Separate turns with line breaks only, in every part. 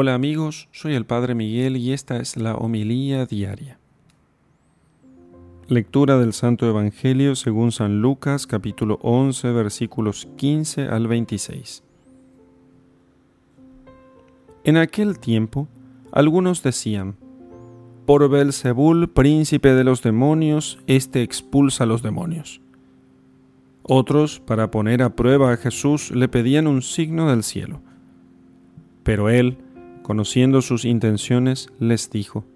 Hola amigos, soy el Padre Miguel y esta es la homilía diaria. Lectura del Santo Evangelio según San Lucas capítulo 11 versículos 15 al 26. En aquel tiempo, algunos decían, Por Belzebul, príncipe de los demonios, éste expulsa a los demonios. Otros, para poner a prueba a Jesús, le pedían un signo del cielo. Pero él, conociendo sus intenciones, les dijo,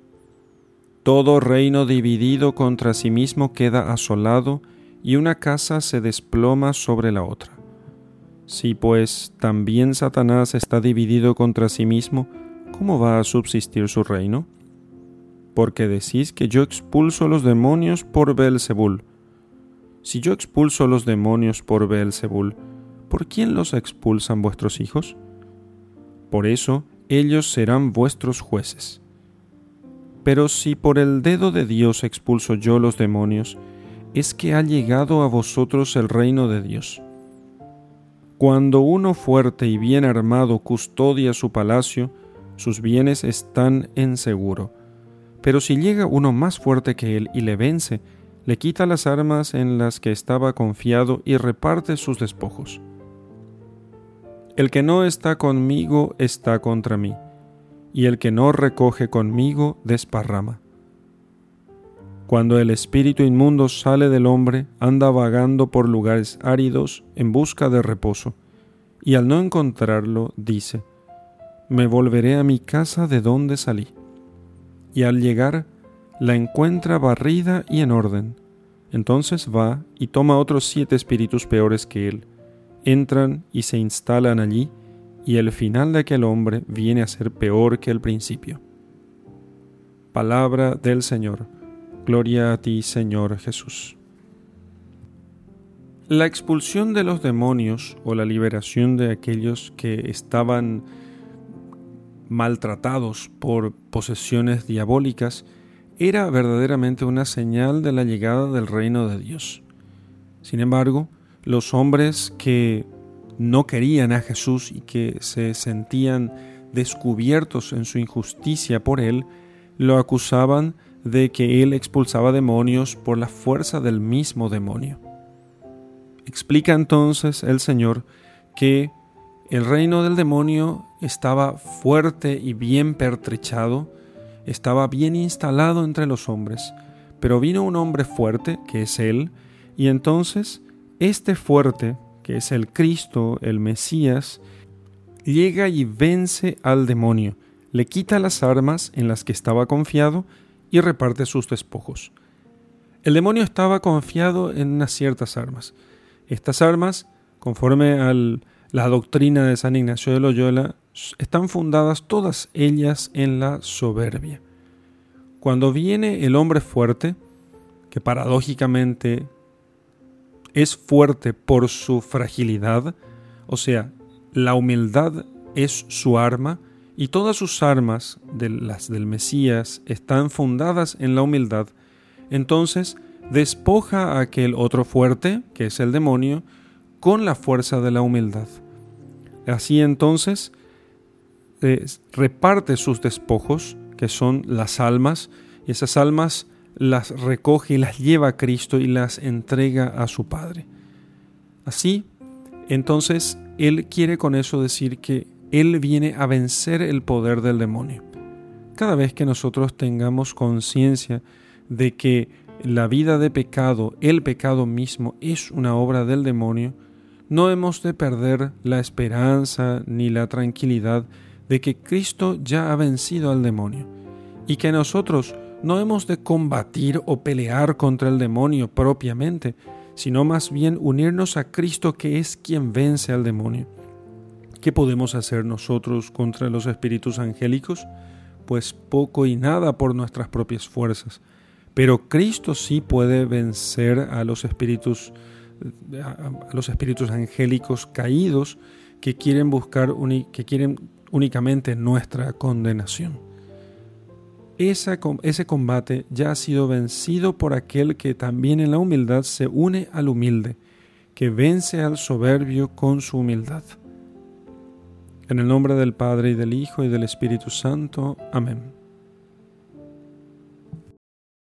Todo reino dividido contra sí mismo queda asolado, y una casa se desploma sobre la otra. Si pues también Satanás está dividido contra sí mismo, ¿cómo va a subsistir su reino? Porque decís que yo expulso los demonios por Beelzebul. Si yo expulso los demonios por Beelzebul, ¿por quién los expulsan vuestros hijos? Por eso ellos serán vuestros jueces. Pero si por el dedo de Dios expulso yo los demonios, es que ha llegado a vosotros el reino de Dios. Cuando uno fuerte y bien armado custodia su palacio, sus bienes están en seguro. Pero si llega uno más fuerte que él y le vence, le quita las armas en las que estaba confiado y reparte sus despojos. El que no está conmigo está contra mí, y el que no recoge conmigo desparrama. Cuando el espíritu inmundo sale del hombre, anda vagando por lugares áridos en busca de reposo, y al no encontrarlo, dice, Me volveré a mi casa de donde salí. Y al llegar, la encuentra barrida y en orden. Entonces va y toma otros siete espíritus peores que él, entran y se instalan allí, y el final de aquel hombre viene a ser peor que el principio. Palabra del Señor. Gloria a ti, Señor Jesús. La expulsión de los demonios o la liberación de aquellos que estaban maltratados por posesiones diabólicas era verdaderamente una señal de la llegada del reino de Dios. Sin embargo, los hombres que no querían a Jesús y que se sentían descubiertos en su injusticia por él, lo acusaban de que él expulsaba demonios por la fuerza del mismo demonio. Explica entonces el Señor que el reino del demonio estaba fuerte y bien pertrechado, estaba bien instalado entre los hombres, pero vino un hombre fuerte, que es Él, y entonces este fuerte, que es el Cristo, el Mesías, llega y vence al demonio, le quita las armas en las que estaba confiado y reparte sus despojos. El demonio estaba confiado en unas ciertas armas. Estas armas, conforme a la doctrina de San Ignacio de Loyola, están fundadas todas ellas en la soberbia. Cuando viene el hombre fuerte, que paradójicamente es fuerte por su fragilidad, o sea, la humildad es su arma y todas sus armas, de las del Mesías, están fundadas en la humildad, entonces despoja a aquel otro fuerte, que es el demonio, con la fuerza de la humildad. Así entonces eh, reparte sus despojos, que son las almas, y esas almas las recoge y las lleva a Cristo y las entrega a su Padre. Así, entonces, Él quiere con eso decir que Él viene a vencer el poder del demonio. Cada vez que nosotros tengamos conciencia de que la vida de pecado, el pecado mismo, es una obra del demonio, no hemos de perder la esperanza ni la tranquilidad de que Cristo ya ha vencido al demonio y que nosotros no hemos de combatir o pelear contra el demonio propiamente, sino más bien unirnos a Cristo que es quien vence al demonio. ¿Qué podemos hacer nosotros contra los espíritus angélicos? Pues poco y nada por nuestras propias fuerzas. Pero Cristo sí puede vencer a los espíritus a los espíritus angélicos caídos que quieren buscar que quieren únicamente nuestra condenación ese combate ya ha sido vencido por aquel que también en la humildad se une al humilde, que vence al soberbio con su humildad. En el nombre del Padre y del Hijo y del Espíritu Santo. Amén.